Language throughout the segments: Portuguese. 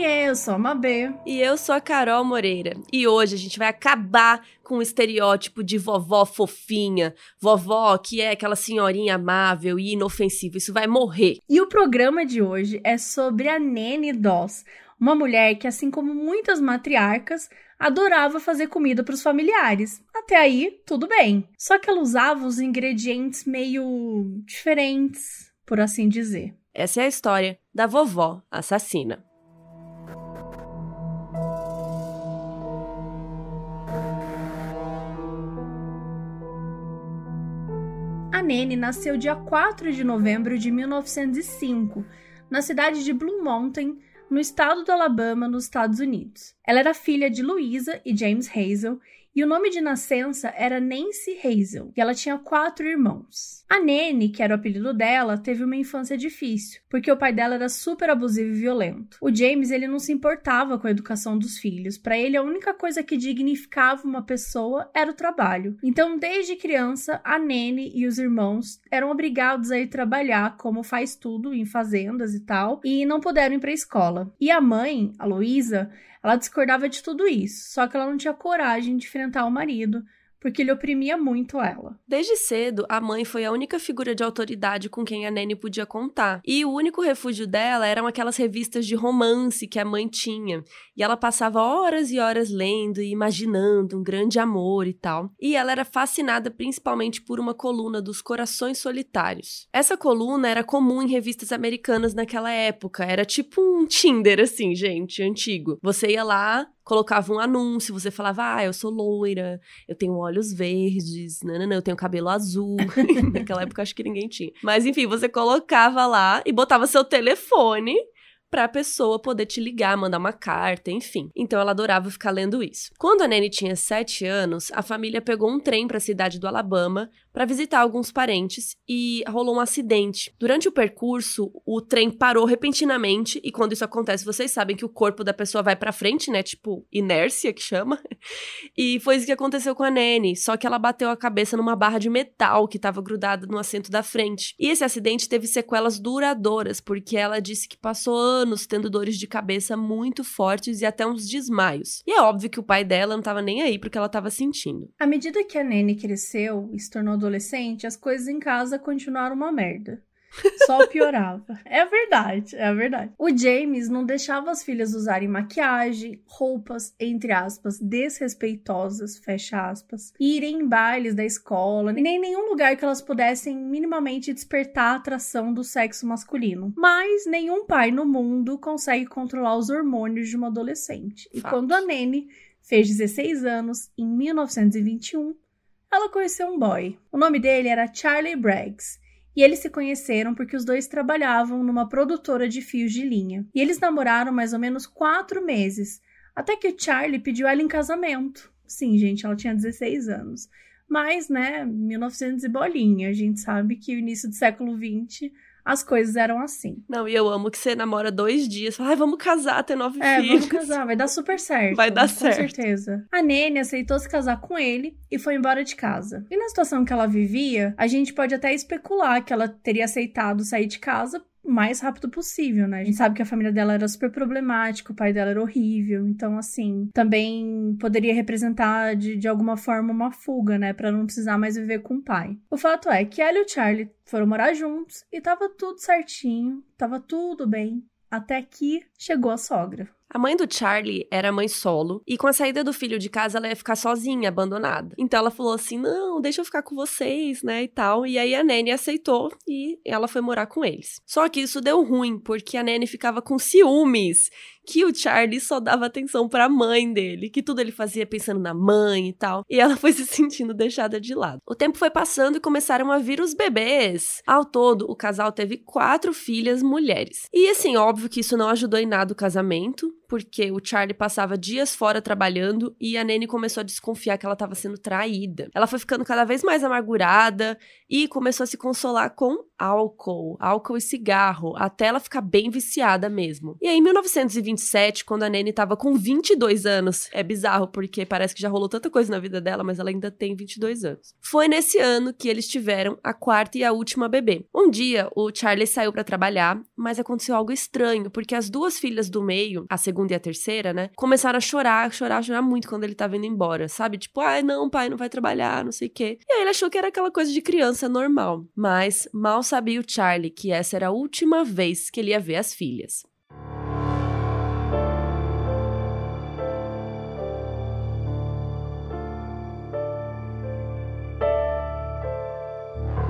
Oiê, eu sou a Mabê. E eu sou a Carol Moreira. E hoje a gente vai acabar com o estereótipo de vovó fofinha, vovó que é aquela senhorinha amável e inofensiva. Isso vai morrer. E o programa de hoje é sobre a Nene Doss, uma mulher que, assim como muitas matriarcas, adorava fazer comida para os familiares. Até aí, tudo bem. Só que ela usava os ingredientes meio diferentes, por assim dizer. Essa é a história da vovó assassina. A Nene nasceu dia 4 de novembro de 1905, na cidade de Blue Mountain, no estado do Alabama, nos Estados Unidos. Ela era filha de Louisa e James Hazel e o nome de nascença era Nancy Hazel, e ela tinha quatro irmãos. A Nene, que era o apelido dela, teve uma infância difícil, porque o pai dela era super abusivo e violento. O James, ele não se importava com a educação dos filhos. Para ele, a única coisa que dignificava uma pessoa era o trabalho. Então, desde criança, a Nene e os irmãos eram obrigados a ir trabalhar, como faz tudo em fazendas e tal, e não puderam ir para a escola. E a mãe, a Louisa, ela discordava de tudo isso, só que ela não tinha coragem de enfrentar o marido, porque ele oprimia muito ela. Desde cedo, a mãe foi a única figura de autoridade com quem a Nene podia contar. E o único refúgio dela eram aquelas revistas de romance que a mãe tinha. E ela passava horas e horas lendo e imaginando um grande amor e tal. E ela era fascinada principalmente por uma coluna dos Corações Solitários. Essa coluna era comum em revistas americanas naquela época. Era tipo um Tinder, assim, gente, antigo. Você ia lá, colocava um anúncio, você falava, ah, eu sou loira, eu tenho olhos verdes, não, eu tenho cabelo azul. Naquela época acho que ninguém tinha. Mas enfim, você colocava lá e botava seu telefone para a pessoa poder te ligar, mandar uma carta, enfim. Então ela adorava ficar lendo isso. Quando a Nene tinha 7 anos, a família pegou um trem para a cidade do Alabama para visitar alguns parentes e rolou um acidente. Durante o percurso, o trem parou repentinamente e quando isso acontece, vocês sabem que o corpo da pessoa vai para frente, né? Tipo, inércia que chama. E foi isso que aconteceu com a Nene, só que ela bateu a cabeça numa barra de metal que estava grudada no assento da frente. E esse acidente teve sequelas duradouras, porque ela disse que passou anos tendo dores de cabeça muito fortes e até uns desmaios. E é óbvio que o pai dela não estava nem aí porque ela estava sentindo. À medida que a Nene cresceu e se tornou adolescente, as coisas em casa continuaram uma merda. Só piorava. é verdade, é verdade. O James não deixava as filhas usarem maquiagem, roupas, entre aspas, desrespeitosas, fecha aspas, irem em bailes da escola, nem em nenhum lugar que elas pudessem minimamente despertar a atração do sexo masculino. Mas nenhum pai no mundo consegue controlar os hormônios de uma adolescente. E Fato. quando a Nene fez 16 anos, em 1921, ela conheceu um boy. O nome dele era Charlie Braggs. E eles se conheceram porque os dois trabalhavam numa produtora de fios de linha. E eles namoraram mais ou menos quatro meses, até que o Charlie pediu ela em casamento. Sim, gente, ela tinha 16 anos. Mas, né, 1900 e bolinha, a gente sabe que o início do século 20 as coisas eram assim. Não, e eu amo que você namora dois dias. Fala, ai, vamos casar, ter nove É, filhos. vamos casar, vai dar super certo. Vai dar com certo. certeza. A Nene aceitou se casar com ele e foi embora de casa. E na situação que ela vivia, a gente pode até especular que ela teria aceitado sair de casa mais rápido possível, né? A gente sabe que a família dela era super problemática, o pai dela era horrível, então, assim, também poderia representar de, de alguma forma uma fuga, né? Pra não precisar mais viver com o pai. O fato é que ela e o Charlie foram morar juntos e tava tudo certinho, tava tudo bem, até que chegou a sogra. A mãe do Charlie era mãe solo, e com a saída do filho de casa, ela ia ficar sozinha, abandonada. Então ela falou assim: não, deixa eu ficar com vocês, né? E tal. E aí a Nene aceitou e ela foi morar com eles. Só que isso deu ruim, porque a Nene ficava com ciúmes que o Charlie só dava atenção pra mãe dele, que tudo ele fazia pensando na mãe e tal. E ela foi se sentindo deixada de lado. O tempo foi passando e começaram a vir os bebês. Ao todo, o casal teve quatro filhas mulheres. E assim, óbvio que isso não ajudou em nada o casamento, porque o Charlie passava dias fora trabalhando e a Nene começou a desconfiar que ela estava sendo traída. Ela foi ficando cada vez mais amargurada e começou a se consolar com álcool, álcool e cigarro, até ela ficar bem viciada mesmo. E aí, em 1927, quando a Nene estava com 22 anos, é bizarro porque parece que já rolou tanta coisa na vida dela, mas ela ainda tem 22 anos. Foi nesse ano que eles tiveram a quarta e a última bebê. Um dia, o Charlie saiu para trabalhar, mas aconteceu algo estranho, porque as duas filhas do meio, a segunda e a terceira, né, começaram a chorar, chorar, chorar muito quando ele tava indo embora, sabe? Tipo, ai, não, pai, não vai trabalhar, não sei o quê. E aí ele achou que era aquela coisa de criança normal. Mas mal sabia o Charlie que essa era a última vez que ele ia ver as filhas.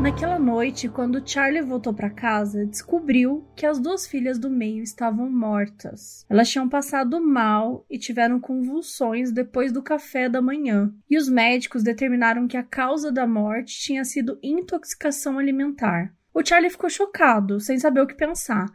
Naquela noite, quando Charlie voltou para casa, descobriu que as duas filhas do meio estavam mortas. Elas tinham passado mal e tiveram convulsões depois do café da manhã. E os médicos determinaram que a causa da morte tinha sido intoxicação alimentar. O Charlie ficou chocado, sem saber o que pensar.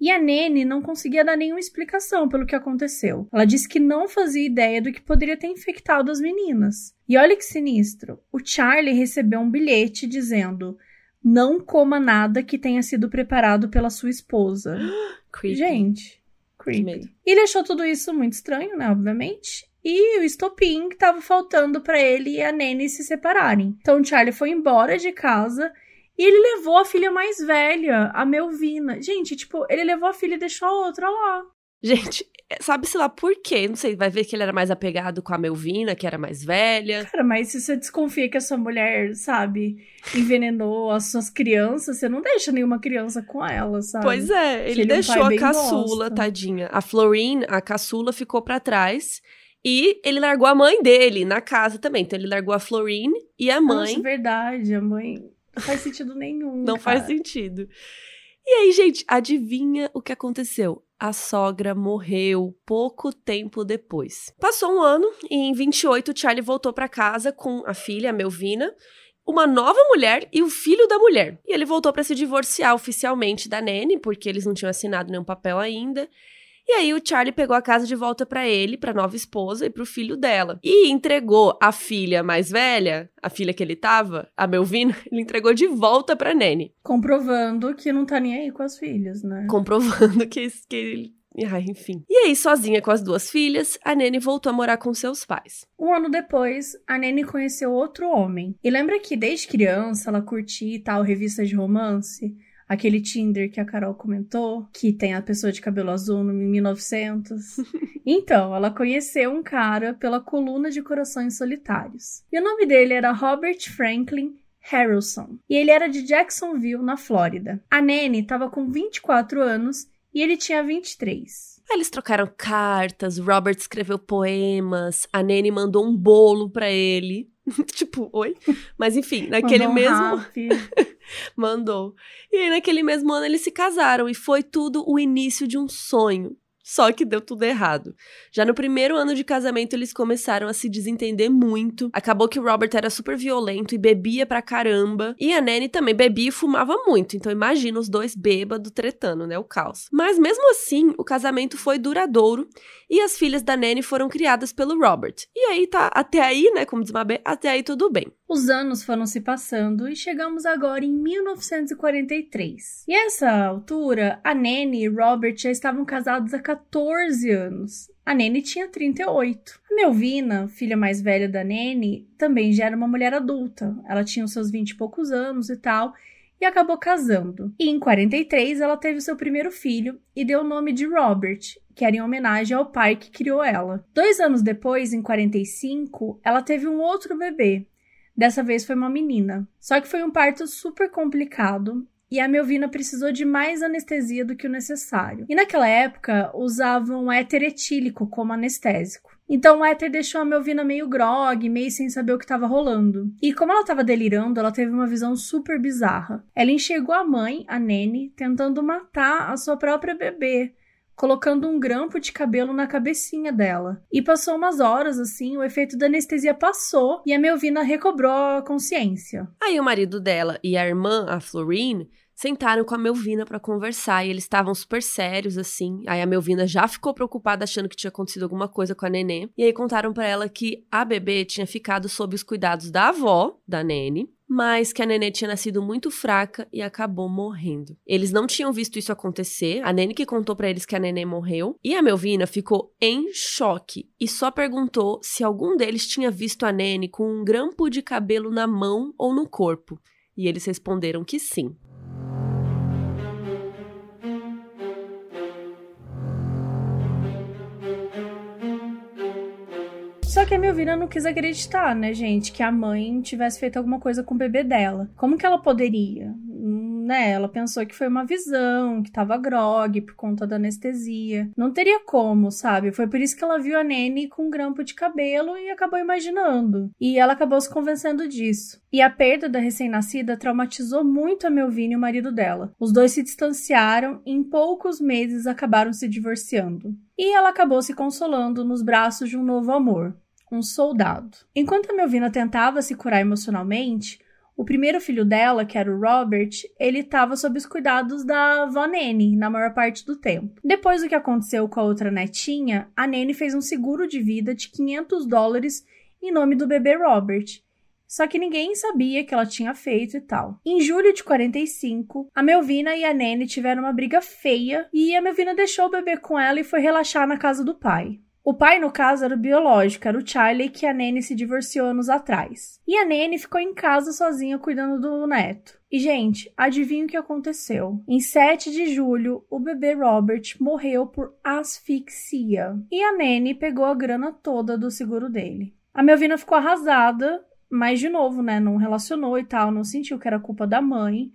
E a Nene não conseguia dar nenhuma explicação pelo que aconteceu. Ela disse que não fazia ideia do que poderia ter infectado as meninas. E olha que sinistro: o Charlie recebeu um bilhete dizendo: Não coma nada que tenha sido preparado pela sua esposa. Creepy. Gente, creepy. E ele achou tudo isso muito estranho, né? Obviamente. E o estopim que estava faltando para ele e a Nene se separarem. Então o Charlie foi embora de casa e ele levou a filha mais velha, a Melvina. Gente, tipo, ele levou a filha e deixou a outra lá. Gente, sabe-se lá por quê? Não sei, vai ver que ele era mais apegado com a Melvina, que era mais velha. Cara, mas se você desconfia que a sua mulher, sabe, envenenou as suas crianças, você não deixa nenhuma criança com ela, sabe? Pois é, ele, ele é um deixou pai a caçula, bosta. tadinha. A Florine, a caçula, ficou pra trás. E ele largou a mãe dele na casa também. Então ele largou a Florine e a mãe. Nossa, verdade, a mãe. Não faz sentido nenhum. Não cara. faz sentido. E aí, gente, adivinha o que aconteceu? A sogra morreu pouco tempo depois. Passou um ano e em 28 Charlie voltou para casa com a filha, a Melvina, uma nova mulher e o filho da mulher. E ele voltou para se divorciar oficialmente da Nene, porque eles não tinham assinado nenhum papel ainda. E aí o Charlie pegou a casa de volta para ele, para nova esposa e pro filho dela. E entregou a filha mais velha, a filha que ele tava, a Melvina, ele entregou de volta pra Nene, Comprovando que não tá nem aí com as filhas, né? comprovando que, que ele Ai, enfim. E aí, sozinha com as duas filhas, a Nene voltou a morar com seus pais. Um ano depois, a Nene conheceu outro homem. E lembra que desde criança ela curtia e tal revistas de romance? Aquele Tinder que a Carol comentou, que tem a pessoa de cabelo azul no 1900. então, ela conheceu um cara pela coluna de Corações Solitários. E o nome dele era Robert Franklin Harrelson. E ele era de Jacksonville, na Flórida. A Nene estava com 24 anos e ele tinha 23. Aí eles trocaram cartas, Robert escreveu poemas, a Nene mandou um bolo pra ele. tipo, oi? Mas enfim, naquele um mesmo. Mandou. E aí, naquele mesmo ano, eles se casaram e foi tudo o início de um sonho. Só que deu tudo errado. Já no primeiro ano de casamento, eles começaram a se desentender muito. Acabou que o Robert era super violento e bebia pra caramba. E a Nanny também bebia e fumava muito. Então imagina os dois bêbados tretando, né? O caos. Mas mesmo assim, o casamento foi duradouro e as filhas da Nanny foram criadas pelo Robert. E aí tá, até aí, né? Como diz Mabê, até aí tudo bem. Os anos foram se passando e chegamos agora em 1943. E a essa altura, a Nene e Robert já estavam casados há 14 anos. A Nene tinha 38. A Melvina, filha mais velha da Nene, também já era uma mulher adulta. Ela tinha os seus 20 e poucos anos e tal, e acabou casando. E em 43 ela teve seu primeiro filho e deu o nome de Robert, que era em homenagem ao pai que criou ela. Dois anos depois, em 45, ela teve um outro bebê. Dessa vez foi uma menina. Só que foi um parto super complicado e a Melvina precisou de mais anestesia do que o necessário. E naquela época usavam éter etílico como anestésico. Então o éter deixou a Melvina meio grog, meio sem saber o que estava rolando. E como ela estava delirando, ela teve uma visão super bizarra. Ela enxergou a mãe, a Nene, tentando matar a sua própria bebê colocando um grampo de cabelo na cabecinha dela. E passou umas horas assim, o efeito da anestesia passou e a Melvina recobrou a consciência. Aí o marido dela e a irmã, a Florine, sentaram com a Melvina para conversar e eles estavam super sérios assim. Aí a Melvina já ficou preocupada achando que tinha acontecido alguma coisa com a nenê. E aí contaram para ela que a bebê tinha ficado sob os cuidados da avó da Nene, mas que a Nenê tinha nascido muito fraca e acabou morrendo. Eles não tinham visto isso acontecer, a Nene que contou para eles que a Nenê morreu, e a Melvina ficou em choque e só perguntou se algum deles tinha visto a Nene com um grampo de cabelo na mão ou no corpo. E eles responderam que sim. Só que a Melvina não quis acreditar, né, gente, que a mãe tivesse feito alguma coisa com o bebê dela. Como que ela poderia? Né? Ela pensou que foi uma visão, que tava grog por conta da anestesia. Não teria como, sabe? Foi por isso que ela viu a Nene com um grampo de cabelo e acabou imaginando. E ela acabou se convencendo disso. E a perda da recém-nascida traumatizou muito a Melvina e o marido dela. Os dois se distanciaram e em poucos meses acabaram se divorciando. E ela acabou se consolando nos braços de um novo amor, um soldado. Enquanto a Melvina tentava se curar emocionalmente, o primeiro filho dela, que era o Robert, ele estava sob os cuidados da avó Nene na maior parte do tempo. Depois do que aconteceu com a outra netinha, a Nene fez um seguro de vida de 500 dólares em nome do bebê Robert. Só que ninguém sabia que ela tinha feito e tal. Em julho de 45, a Melvina e a Nene tiveram uma briga feia e a Melvina deixou o bebê com ela e foi relaxar na casa do pai. O pai, no caso, era o biológico, era o Charlie que a Nene se divorciou anos atrás. E a Nene ficou em casa sozinha cuidando do neto. E, gente, adivinha o que aconteceu? Em 7 de julho, o bebê Robert morreu por asfixia. E a Nene pegou a grana toda do seguro dele. A Melvina ficou arrasada, mas, de novo, né, não relacionou e tal, não sentiu que era culpa da mãe.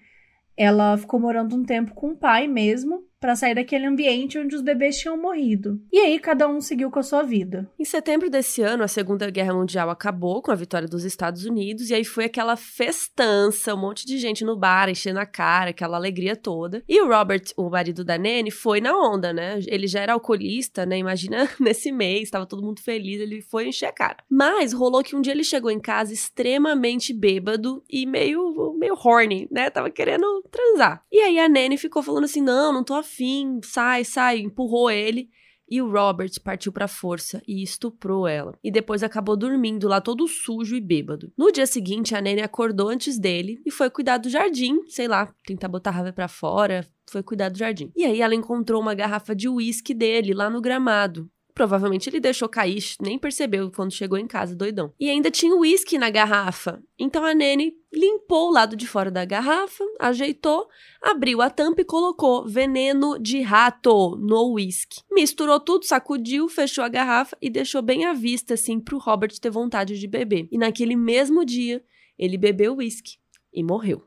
Ela ficou morando um tempo com o pai mesmo, para sair daquele ambiente onde os bebês tinham morrido. E aí cada um seguiu com a sua vida. Em setembro desse ano, a Segunda Guerra Mundial acabou com a vitória dos Estados Unidos e aí foi aquela festança, um monte de gente no bar enchendo a cara, aquela alegria toda. E o Robert, o marido da Nene, foi na onda, né? Ele já era alcoolista, né? Imagina nesse mês, estava todo mundo feliz, ele foi encher a cara. Mas rolou que um dia ele chegou em casa extremamente bêbado e meio meio horny, né? Tava querendo transar. E aí a Nene ficou falando assim: "Não, não tô afim fim, sai, sai, empurrou ele. E o Robert partiu pra força e estuprou ela. E depois acabou dormindo lá todo sujo e bêbado. No dia seguinte, a Nene acordou antes dele e foi cuidar do jardim, sei lá, tentar botar a raiva pra fora, foi cuidar do jardim. E aí ela encontrou uma garrafa de uísque dele lá no gramado. Provavelmente ele deixou cair, nem percebeu quando chegou em casa, doidão. E ainda tinha uísque na garrafa. Então a Nene limpou o lado de fora da garrafa, ajeitou, abriu a tampa e colocou veneno de rato no uísque. Misturou tudo, sacudiu, fechou a garrafa e deixou bem à vista, assim, pro Robert ter vontade de beber. E naquele mesmo dia, ele bebeu uísque e morreu.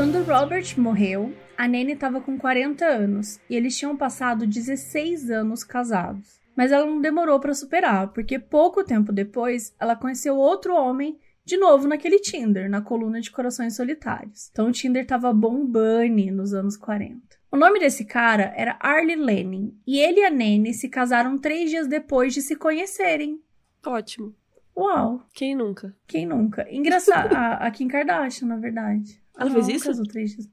Quando Robert morreu, a Nene estava com 40 anos e eles tinham passado 16 anos casados. Mas ela não demorou para superar, porque pouco tempo depois ela conheceu outro homem de novo naquele Tinder, na coluna de Corações Solitários. Então o Tinder tava bombando nos anos 40. O nome desse cara era Arlie Lennon e ele e a Nene se casaram três dias depois de se conhecerem. Ótimo. Uau! Quem nunca? Quem nunca? Engraçado, a, a Kim Kardashian, na verdade. Ela não, fez isso? Casou três dias.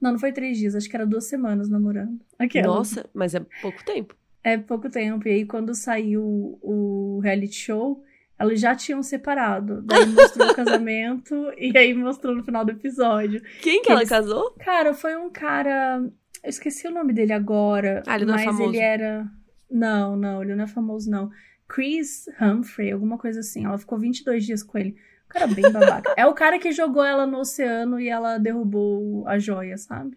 Não, não foi três dias, acho que era duas semanas namorando. Aquela. Nossa, mas é pouco tempo. É pouco tempo. E aí, quando saiu o reality show, elas já tinham separado. Daí mostrou o casamento e aí mostrou no final do episódio. Quem que, que ela eles... casou? Cara, foi um cara. Eu esqueci o nome dele agora. Ah, ele não é mas é famoso. ele era. Não, não, ele não é famoso, não. Chris Humphrey, alguma coisa assim. Ela ficou 22 dias com ele cara bem babaca. é o cara que jogou ela no oceano e ela derrubou a joia, sabe?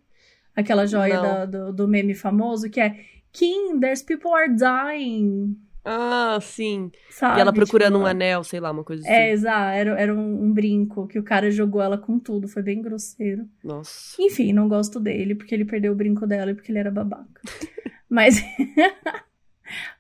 Aquela joia da, do, do, meme famoso que é King, there's people are dying. Ah, sim. Sabe? E ela procurando tipo, um anel, sei lá, uma coisa assim. É, exato. Era, era um, um, brinco que o cara jogou ela com tudo. Foi bem grosseiro. Nossa. Enfim, não gosto dele porque ele perdeu o brinco dela e porque ele era babaca. Mas.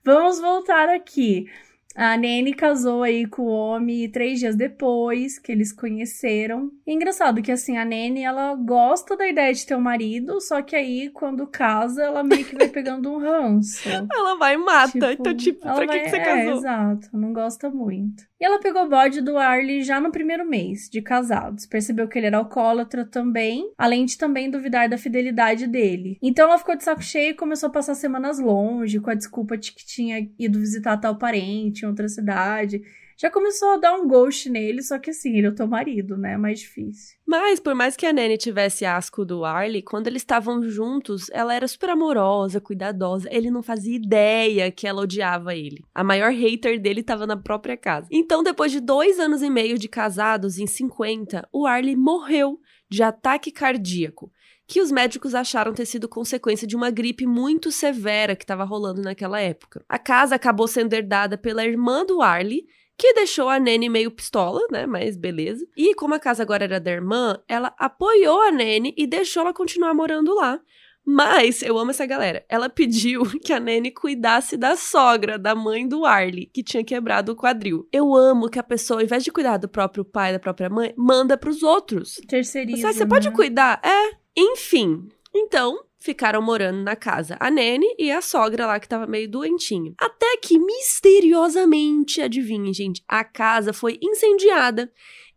Vamos voltar aqui. A Nene casou aí com o homem três dias depois que eles conheceram. E é engraçado que, assim, a Nene, ela gosta da ideia de ter um marido, só que aí, quando casa, ela meio que vai pegando um ranço. ela vai e mata. Tipo, então, tipo, pra que, vai... que você casou? É, exato. Não gosta muito. E ela pegou bode do Arlie já no primeiro mês de casados. Percebeu que ele era alcoólatra também, além de também duvidar da fidelidade dele. Então ela ficou de saco cheio e começou a passar semanas longe, com a desculpa de que tinha ido visitar tal parente em outra cidade já começou a dar um ghost nele, só que assim, ele é o teu marido, né? É mais difícil. Mas, por mais que a Nene tivesse asco do Arlie, quando eles estavam juntos, ela era super amorosa, cuidadosa. Ele não fazia ideia que ela odiava ele. A maior hater dele estava na própria casa. Então, depois de dois anos e meio de casados, em 50, o Arlie morreu de ataque cardíaco que os médicos acharam ter sido consequência de uma gripe muito severa que estava rolando naquela época. A casa acabou sendo herdada pela irmã do Arlie, que deixou a Nene meio pistola, né? Mas beleza. E como a casa agora era da irmã, ela apoiou a Nene e deixou ela continuar morando lá. Mas eu amo essa galera. Ela pediu que a Nene cuidasse da sogra, da mãe do Arlie, que tinha quebrado o quadril. Eu amo que a pessoa, ao invés de cuidar do próprio pai, da própria mãe, manda pros outros. Terceiriza. Você, você pode né? cuidar? É. Enfim. Então, ficaram morando na casa a Nene e a sogra lá que tava meio doentinha. Até que misteriosamente, adivinhem, gente, a casa foi incendiada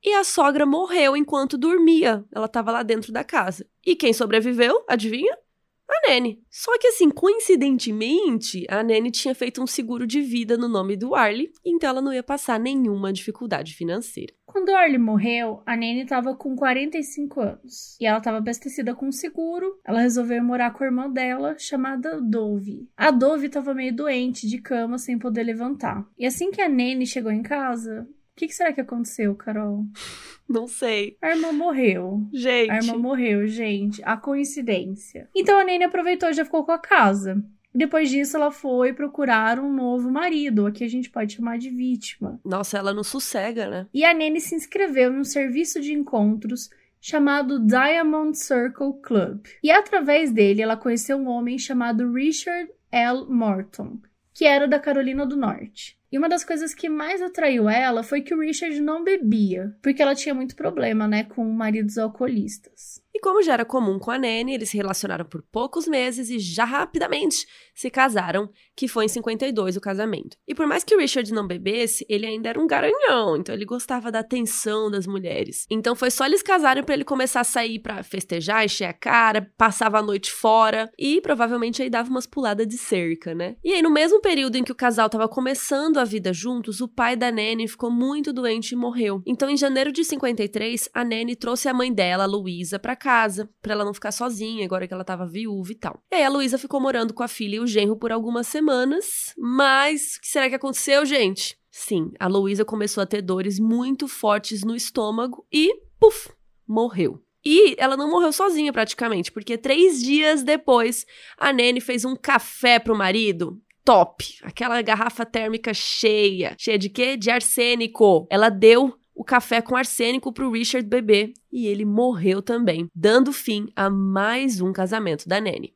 e a sogra morreu enquanto dormia. Ela tava lá dentro da casa. E quem sobreviveu? Adivinha? A Nene. Só que assim, coincidentemente, a Nene tinha feito um seguro de vida no nome do Arlie, então ela não ia passar nenhuma dificuldade financeira. Quando o Arlie morreu, a Nene estava com 45 anos e ela estava abastecida com um seguro. Ela resolveu morar com a irmã dela, chamada Dove. A Dove estava meio doente, de cama, sem poder levantar. E assim que a Nene chegou em casa, que, que, será que aconteceu, Carol? Não sei. A irmã morreu. Gente. A irmã morreu, gente. A coincidência. Então a Nene aproveitou e já ficou com a casa. Depois disso, ela foi procurar um novo marido, aqui a gente pode chamar de vítima. Nossa, ela não sossega, né? E a Nene se inscreveu em um serviço de encontros chamado Diamond Circle Club. E através dele, ela conheceu um homem chamado Richard L. Morton, que era da Carolina do Norte. E uma das coisas que mais atraiu ela foi que o Richard não bebia, porque ela tinha muito problema, né, com maridos alcoolistas. E como já era comum com a Nene, eles se relacionaram por poucos meses e já rapidamente se casaram, que foi em 52 o casamento. E por mais que o Richard não bebesse, ele ainda era um garanhão, então ele gostava da atenção das mulheres. Então foi só eles casarem para ele começar a sair para festejar, encher a cara, passava a noite fora e provavelmente aí dava umas puladas de cerca, né? E aí no mesmo período em que o casal tava começando a vida juntos, o pai da Nene ficou muito doente e morreu. Então em janeiro de 53, a Nene trouxe a mãe dela, Luísa, para casa, para ela não ficar sozinha, agora que ela tava viúva e tal. E aí a Luísa ficou morando com a filha e o genro por algumas semanas, mas o que será que aconteceu, gente? Sim, a Luísa começou a ter dores muito fortes no estômago e, puf, morreu. E ela não morreu sozinha praticamente, porque três dias depois a Nene fez um café pro marido. Top! Aquela garrafa térmica cheia. Cheia de quê? De arsênico. Ela deu o café com arsênico para o Richard beber e ele morreu também, dando fim a mais um casamento da Nene.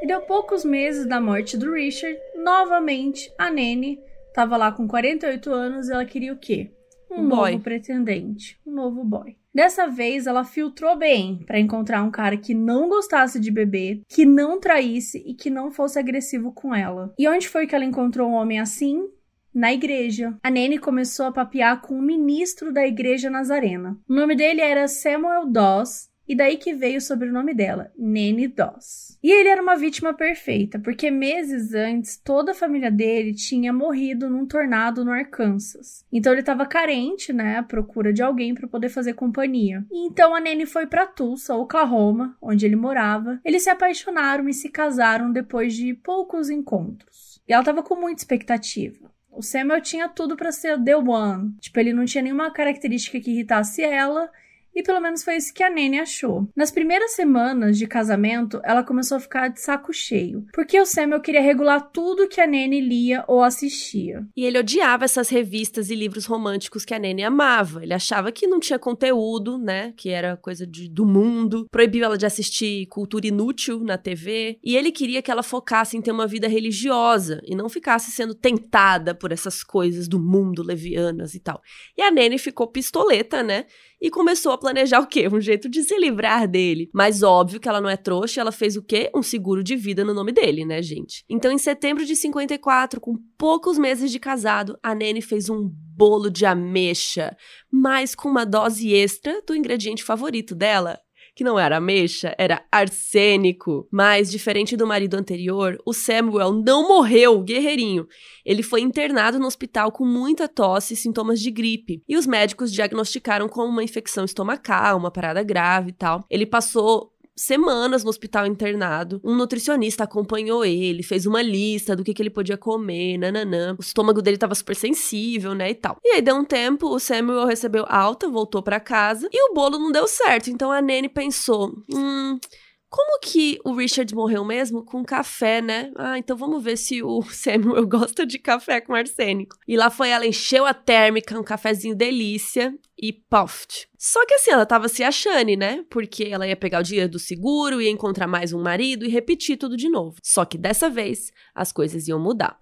E deu poucos meses da morte do Richard, novamente a Nene estava lá com 48 anos e ela queria o quê? Um boy. novo pretendente, um novo boy. Dessa vez, ela filtrou bem para encontrar um cara que não gostasse de beber, que não traísse e que não fosse agressivo com ela. E onde foi que ela encontrou um homem assim? Na igreja. A Nene começou a papear com o ministro da igreja nazarena. O nome dele era Samuel Doss e daí que veio o sobrenome dela, Nene Doss. E ele era uma vítima perfeita, porque meses antes toda a família dele tinha morrido num tornado no Arkansas. Então ele estava carente, né, à procura de alguém para poder fazer companhia. E então a Nene foi para Tulsa, Oklahoma, onde ele morava. Eles se apaixonaram e se casaram depois de poucos encontros. E ela estava com muita expectativa. O Samuel tinha tudo para ser the one. Tipo, ele não tinha nenhuma característica que irritasse ela E pelo menos foi isso que a Nene achou. Nas primeiras semanas de casamento, ela começou a ficar de saco cheio, porque o Samuel queria regular tudo que a Nene lia ou assistia. E ele odiava essas revistas e livros românticos que a Nene amava. Ele achava que não tinha conteúdo, né? Que era coisa de, do mundo. Proibiu ela de assistir cultura inútil na TV. E ele queria que ela focasse em ter uma vida religiosa e não ficasse sendo tentada por essas coisas do mundo levianas e tal. E a Nene ficou pistoleta, né? E começou a planejar o quê? Um jeito de se livrar dele. Mas óbvio que ela não é trouxa, ela fez o quê? Um seguro de vida no nome dele, né, gente? Então, em setembro de 54, com poucos meses de casado, a Nene fez um bolo de ameixa, mas com uma dose extra do ingrediente favorito dela, que não era ameixa, era arsênico. Mas, diferente do marido anterior, o Samuel não morreu, guerreirinho. Ele foi internado no hospital com muita tosse e sintomas de gripe. E os médicos diagnosticaram como uma infecção estomacal, uma parada grave e tal. Ele passou semanas no hospital internado. Um nutricionista acompanhou ele, fez uma lista do que, que ele podia comer, nananã. O estômago dele tava super sensível, né, e tal. E aí deu um tempo, o Samuel recebeu alta, voltou para casa e o bolo não deu certo. Então a Nene pensou, hum, como que o Richard morreu mesmo? Com café, né? Ah, então vamos ver se o Samuel gosta de café com arsênico. E lá foi ela, encheu a térmica, um cafezinho delícia e puffed. Só que assim, ela tava se achando, né? Porque ela ia pegar o dinheiro do seguro, ia encontrar mais um marido e repetir tudo de novo. Só que dessa vez, as coisas iam mudar.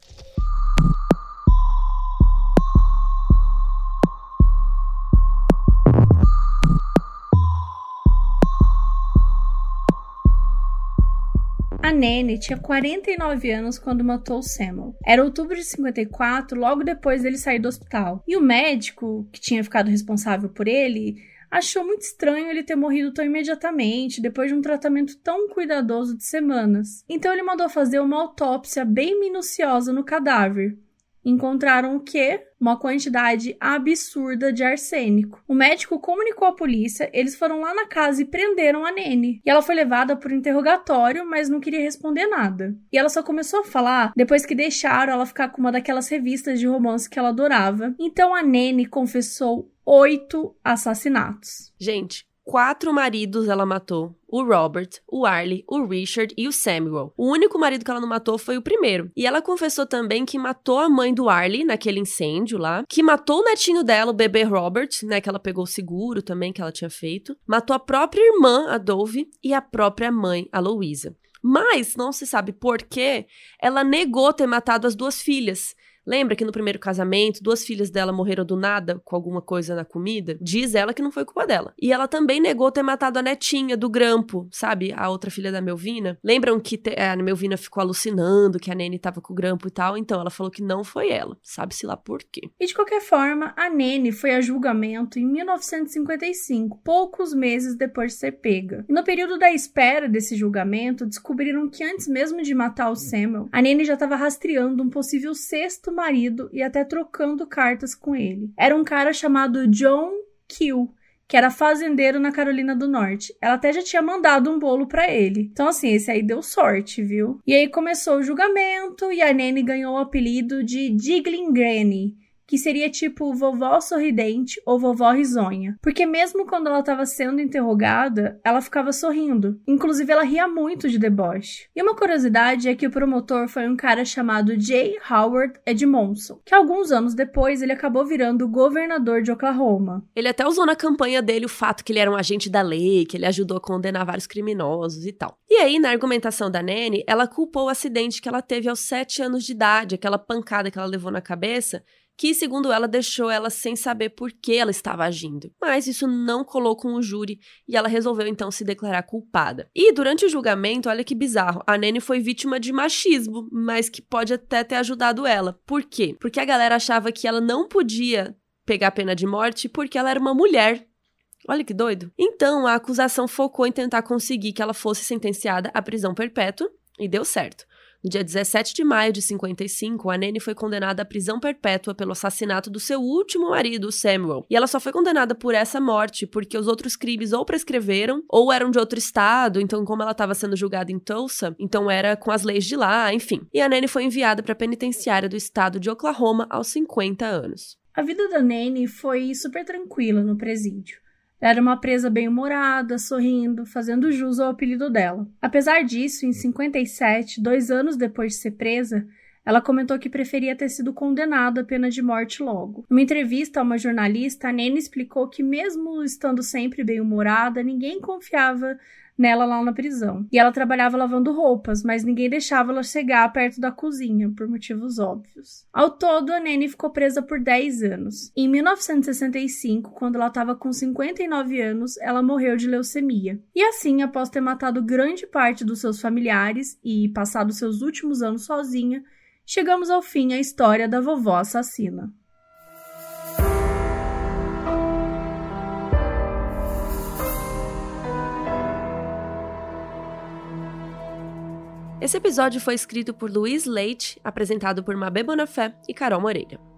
A Nene tinha 49 anos quando matou Samuel. Era outubro de 54, logo depois dele sair do hospital. E o médico, que tinha ficado responsável por ele, achou muito estranho ele ter morrido tão imediatamente, depois de um tratamento tão cuidadoso de semanas. Então ele mandou fazer uma autópsia bem minuciosa no cadáver. Encontraram o quê? Uma quantidade absurda de arsênico. O médico comunicou à polícia, eles foram lá na casa e prenderam a Nene. E ela foi levada por interrogatório, mas não queria responder nada. E ela só começou a falar depois que deixaram ela ficar com uma daquelas revistas de romance que ela adorava. Então a Nene confessou oito assassinatos. Gente, quatro maridos ela matou. O Robert, o Arlie, o Richard e o Samuel. O único marido que ela não matou foi o primeiro. E ela confessou também que matou a mãe do Arlie naquele incêndio lá, que matou o netinho dela, o bebê Robert, né, que ela pegou o seguro também que ela tinha feito. Matou a própria irmã, a Dove, e a própria mãe, a Louisa. Mas não se sabe por que ela negou ter matado as duas filhas. Lembra que no primeiro casamento, duas filhas dela morreram do nada com alguma coisa na comida? Diz ela que não foi culpa dela. E ela também negou ter matado a netinha do Grampo, sabe? A outra filha da Melvina. Lembram que a Melvina ficou alucinando que a Nene tava com o Grampo e tal? Então ela falou que não foi ela. Sabe-se lá por quê. E de qualquer forma, a Nene foi a julgamento em 1955, poucos meses depois de ser pega. E no período da espera desse julgamento, descobriram que antes mesmo de matar o Samuel, a Nene já estava rastreando um possível sexto marido e até trocando cartas com ele. Era um cara chamado John Kill, que era fazendeiro na Carolina do Norte. Ela até já tinha mandado um bolo para ele. Então, assim, esse aí deu sorte, viu? E aí começou o julgamento e a Nene ganhou o apelido de Diglin Granny, que seria tipo vovó sorridente ou vovó risonha. Porque mesmo quando ela estava sendo interrogada, ela ficava sorrindo. Inclusive, ela ria muito de deboche. E uma curiosidade é que o promotor foi um cara chamado J. Howard Edmondson, que alguns anos depois ele acabou virando governador de Oklahoma. Ele até usou na campanha dele o fato que ele era um agente da lei, que ele ajudou a condenar vários criminosos e tal. E aí, na argumentação da Nene, ela culpou o acidente que ela teve aos sete anos de idade, aquela pancada que ela levou na cabeça, que, segundo ela, deixou ela sem saber por que ela estava agindo. Mas isso não colou com o júri e ela resolveu então se declarar culpada. E durante o julgamento, olha que bizarro, a Nene foi vítima de machismo, mas que pode até ter ajudado ela. Por quê? Porque a galera achava que ela não podia pegar pena de morte porque ela era uma mulher. Olha que doido. Então, a acusação focou em tentar conseguir que ela fosse sentenciada à prisão perpétua e deu certo. No dia 17 de maio de 55, a Nene foi condenada à prisão perpétua pelo assassinato do seu último marido, Samuel. E ela só foi condenada por essa morte porque os outros crimes ou prescreveram ou eram de outro estado, então como ela estava sendo julgada em Tulsa, então era com as leis de lá, enfim. E a Nene foi enviada para a penitenciária do estado de Oklahoma aos 50 anos. A vida da Nene foi super tranquila no presídio. Era uma presa bem-humorada, sorrindo, fazendo jus ao apelido dela. Apesar disso, em 57, dois anos depois de ser presa, ela comentou que preferia ter sido condenada à pena de morte logo. Numa entrevista a uma jornalista, a Nene explicou que, mesmo estando sempre bem-humorada, ninguém confiava nela lá na prisão. E ela trabalhava lavando roupas, mas ninguém deixava ela chegar perto da cozinha, por motivos óbvios. Ao todo, a Nene ficou presa por 10 anos. Em 1965, quando ela estava com 59 anos, ela morreu de leucemia. E assim, após ter matado grande parte dos seus familiares e passado seus últimos anos sozinha, chegamos ao fim a história da vovó assassina. Esse episódio foi escrito por Luiz Leite, apresentado por Mabê Bonafé e Carol Moreira.